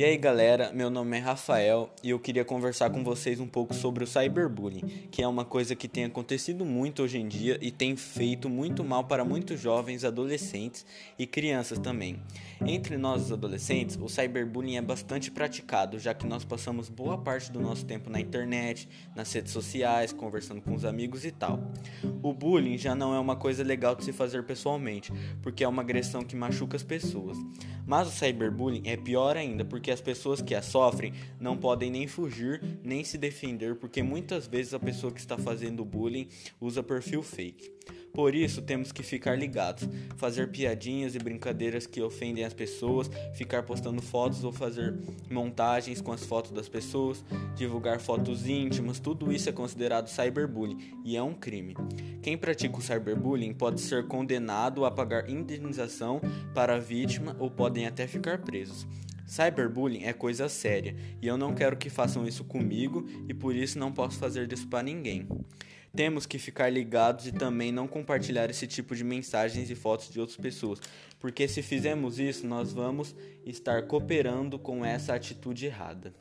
E aí galera, meu nome é Rafael e eu queria conversar com vocês um pouco sobre o cyberbullying, que é uma coisa que tem acontecido muito hoje em dia e tem feito muito mal para muitos jovens, adolescentes e crianças também. Entre nós os adolescentes, o cyberbullying é bastante praticado, já que nós passamos boa parte do nosso tempo na internet, nas redes sociais, conversando com os amigos e tal. O bullying já não é uma coisa legal de se fazer pessoalmente, porque é uma agressão que machuca as pessoas. Mas o cyberbullying é pior ainda, porque as pessoas que a sofrem não podem nem fugir, nem se defender, porque muitas vezes a pessoa que está fazendo bullying usa perfil fake. Por isso, temos que ficar ligados, fazer piadinhas e brincadeiras que ofendem as pessoas, ficar postando fotos ou fazer montagens com as fotos das pessoas, divulgar fotos íntimas, tudo isso é considerado cyberbullying e é um crime. Quem pratica o cyberbullying pode ser condenado a pagar indenização para a vítima ou podem até ficar presos. Cyberbullying é coisa séria e eu não quero que façam isso comigo e por isso não posso fazer isso para ninguém. Temos que ficar ligados e também não compartilhar esse tipo de mensagens e fotos de outras pessoas, porque se fizermos isso, nós vamos estar cooperando com essa atitude errada.